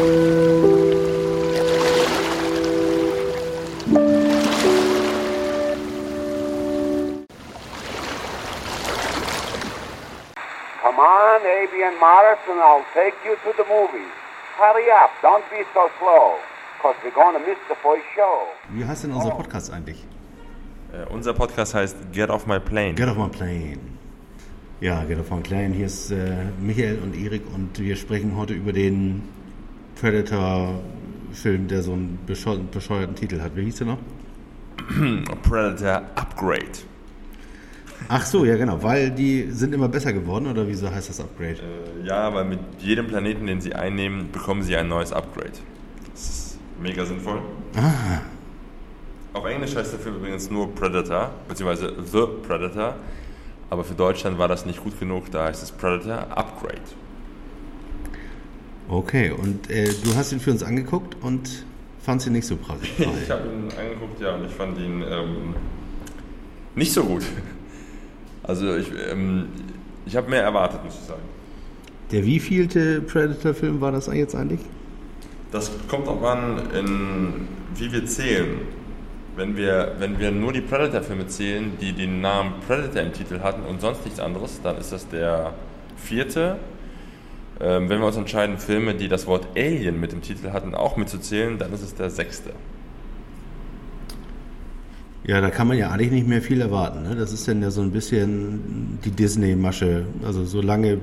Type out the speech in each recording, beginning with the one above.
Come on, Avian Morris, and I'll take you to the movies. Hurry up, don't be so slow, because we're going to miss the first show. Wie heißt denn unser Podcast eigentlich? Äh, unser Podcast heißt Get Off My Plane. Get off my plane. Ja, Get off my plane. Hier ist äh, Michael und Erik und wir sprechen heute über den Predator-Film, der so einen bescheu bescheuerten Titel hat. Wie hieß der noch? Predator Upgrade. Ach so, ja genau, weil die sind immer besser geworden oder wieso heißt das Upgrade? Äh, ja, weil mit jedem Planeten, den sie einnehmen, bekommen sie ein neues Upgrade. Das ist mega sinnvoll. Ah, Auf Englisch heißt der Film übrigens nur Predator, beziehungsweise The Predator. Aber für Deutschland war das nicht gut genug, da heißt es Predator Upgrade. Okay. Und äh, du hast ihn für uns angeguckt und fandst ihn nicht so praktisch. Ich habe ihn angeguckt, ja, und ich fand ihn ähm, nicht so gut. Also ich, ähm, ich habe mehr erwartet, muss ich sagen. Der wievielte Predator-Film war das jetzt eigentlich? Das kommt auch an, in, wie wir zählen. Wenn wir, wenn wir nur die Predator-Filme zählen, die den Namen Predator im Titel hatten und sonst nichts anderes, dann ist das der vierte. Ähm, wenn wir uns entscheiden, Filme, die das Wort Alien mit dem Titel hatten, auch mitzuzählen, dann ist es der sechste. Ja, da kann man ja eigentlich nicht mehr viel erwarten. Ne? Das ist dann ja so ein bisschen die Disney-Masche. Also solange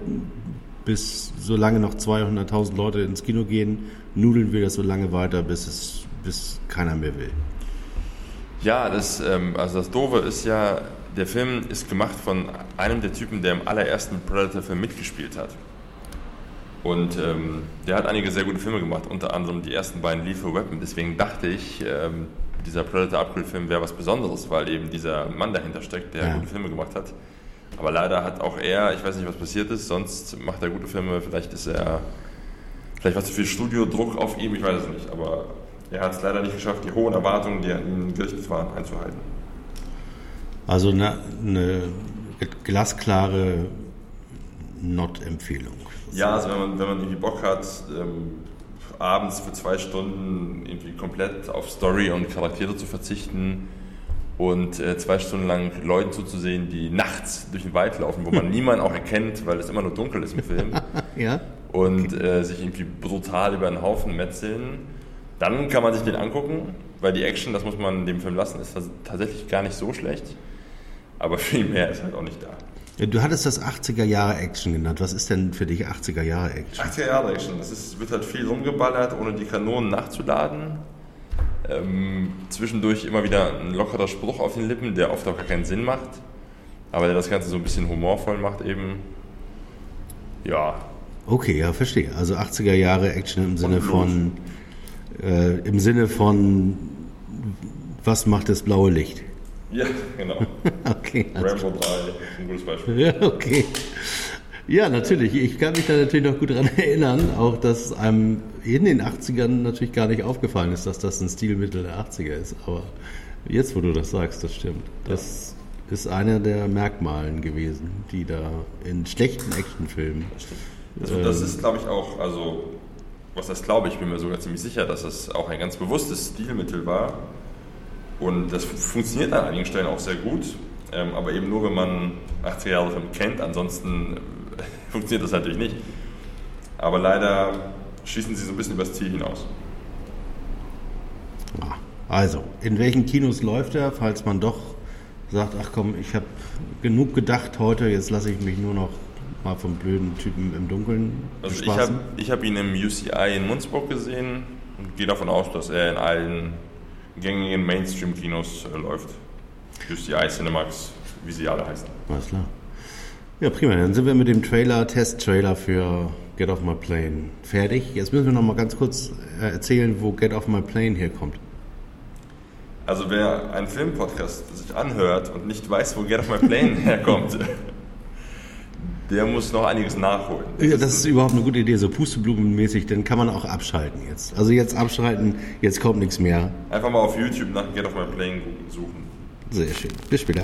bis solange noch 200.000 Leute ins Kino gehen, nudeln wir das so lange weiter, bis es bis keiner mehr will. Ja, das, ähm, also das Doofe ist ja, der Film ist gemacht von einem der Typen, der im allerersten Predator-Film mitgespielt hat. Und ähm, der hat einige sehr gute Filme gemacht, unter anderem die ersten beiden Lethal Weapon. Deswegen dachte ich, ähm, dieser Predator Upgrade-Film wäre was Besonderes, weil eben dieser Mann dahinter steckt, der Ja. gute Filme gemacht hat. Aber leider hat auch er, ich weiß nicht, was passiert ist, sonst macht er gute Filme, vielleicht ist er, vielleicht war zu viel Studiodruck auf ihm, ich weiß es nicht. Aber er hat es leider nicht geschafft, die hohen Erwartungen, die an ihn gerichtet waren, einzuhalten. Also eine, eine glasklare Not-Empfehlung. Ja, also wenn man, wenn man irgendwie Bock hat, ähm, abends für zwei Stunden irgendwie komplett auf Story und Charaktere zu verzichten und äh, zwei Stunden lang Leuten zuzusehen, die nachts durch den Wald laufen, wo man niemanden auch erkennt, weil es immer nur dunkel ist im Film Ja? und äh, sich irgendwie brutal über einen Haufen metzeln, dann kann man sich den angucken, weil die Action, das muss man dem Film lassen, ist tats- tatsächlich gar nicht so schlecht. Aber viel mehr ist halt auch nicht da. Du hattest das 80er Jahre Action genannt. Was ist denn für dich 80er Jahre Action? 80er Jahre Action. Es ist, wird halt viel rumgeballert, ohne die Kanonen nachzuladen. Ähm, zwischendurch immer wieder ein lockerer Spruch auf den Lippen, der oft auch gar keinen Sinn macht. Aber der das Ganze so ein bisschen humorvoll macht eben. Ja, Okay, ja, verstehe. Also 80er Jahre Action im Sinne von äh, im Sinne von was macht das blaue Licht? Ja genau. Okay. Rambo 3 ist ein gutes Beispiel. Ja, okay. Ja, natürlich. Ich kann mich da natürlich noch gut dran erinnern, auch dass einem in den 80ern natürlich gar nicht aufgefallen ist, dass das ein Stilmittel der 80er ist. Aber jetzt, wo du das sagst, das stimmt. Das ist einer der Merkmalen gewesen, die da in schlechten Actionfilmen. Also das ist, glaube ich, auch, also, was das glaube ich, bin mir sogar ziemlich sicher, dass es auch ein ganz bewusstes Stilmittel war. Und das funktioniert an einigen Stellen auch sehr gut, ähm, aber eben nur, wenn man 80er Jahre Film kennt, ansonsten funktioniert das natürlich nicht. Aber leider schießen sie so ein bisschen übers Ziel hinaus. Also, in welchen Kinos läuft er, falls man doch sagt, ach komm, ich habe genug gedacht heute, jetzt lasse ich mich nur noch mal vom blöden Typen im Dunkeln Also ich habe ich hab ihn im UCI in Munzburg gesehen und gehe davon aus, dass er in allen gängigen Mainstream-Kinos äh, läuft. UCI, Cinemax, wie sie alle heißen. Alles klar. Ja, prima. Dann sind wir mit dem Trailer, Test-Trailer für Get Off My Plane fertig. Jetzt müssen wir noch mal ganz kurz äh, erzählen, wo Get Off My Plane herkommt. Also wer einen Filmpodcast sich anhört und nicht weiß, wo Get Off My Plane herkommt, der muss noch einiges nachholen. Ja, das ist überhaupt eine gute Idee, so Pusteblumenmäßig, dann kann man auch abschalten jetzt. Also jetzt abschalten, jetzt kommt nichts mehr. Einfach mal auf YouTube nach Get Off My Plane suchen. Sehr schön. Bis später.